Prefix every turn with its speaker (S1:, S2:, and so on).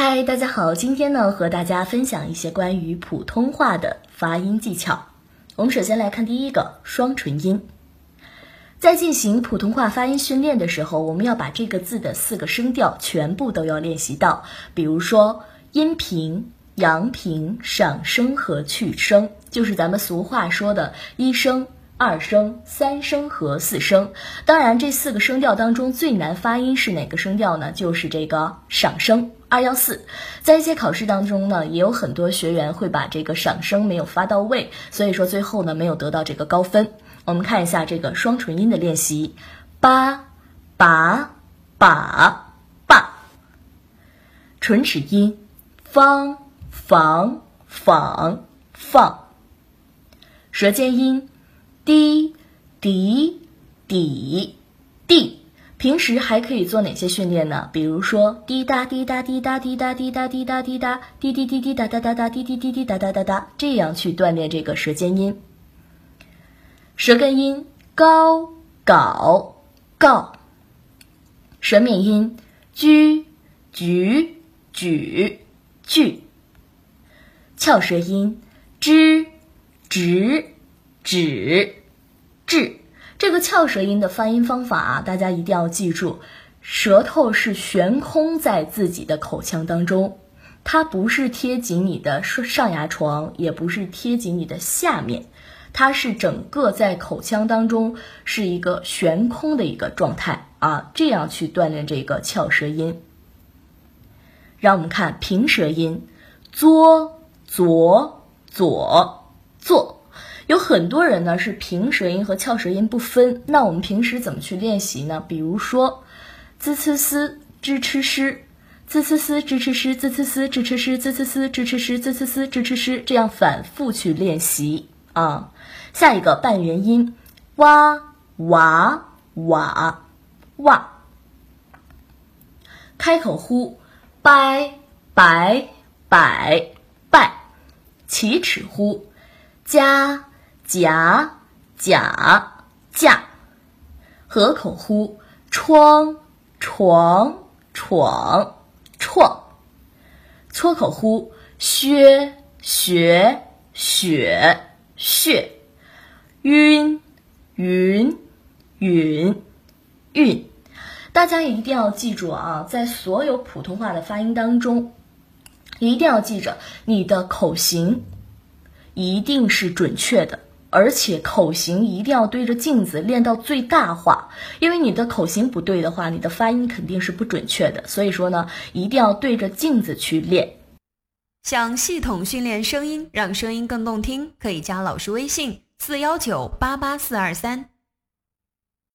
S1: 嗨，大家好，今天呢和大家分享一些关于普通话的发音技巧。我们首先来看第一个双唇音。在进行普通话发音训练的时候，我们要把这个字的四个声调全部都要练习到。比如说阴平、阳平、上声和去声，就是咱们俗话说的一声。二声、三声和四声，当然这四个声调当中最难发音是哪个声调呢？就是这个上声二幺四。在一些考试当中呢，也有很多学员会把这个上声没有发到位，所以说最后呢没有得到这个高分。我们看一下这个双唇音的练习：八、把、把、把。唇齿音：方、房、坊、放。舌尖音。滴滴滴滴，平时还可以做哪些训练呢？比如说滴答滴答滴答滴答滴答滴答滴答滴滴滴滴答答答答滴滴滴滴答答答答，这样去锻炼这个舌尖音。舌根音高、搞、告。舌面音居、举、举、句。翘舌音之、直、指。至这个翘舌音的发音方法啊，大家一定要记住，舌头是悬空在自己的口腔当中，它不是贴紧你的上牙床，也不是贴紧你的下面，它是整个在口腔当中是一个悬空的一个状态啊，这样去锻炼这个翘舌音。让我们看平舌音，作、左、左、坐。有很多人呢是平舌音和翘舌音不分，那我们平时怎么去练习呢？比如说，z c s zh ch sh，z c s zh ch sh z c s zh ch sh z c s zh ch sh z c s zh ch sh，这样反复去练习啊。下一个半元音，哇哇哇哇。开口呼，拜拜拜拜。起齿呼，加。夹甲架，合口呼窗床闯创，搓口呼薛学雪血，晕云允韵。大家一定要记住啊，在所有普通话的发音当中，一定要记着你的口型一定是准确的。而且口型一定要对着镜子练到最大化，因为你的口型不对的话，你的发音肯定是不准确的。所以说呢，一定要对着镜子去练。
S2: 想系统训练声音，让声音更动听，可以加老师微信：四幺九八八四二三。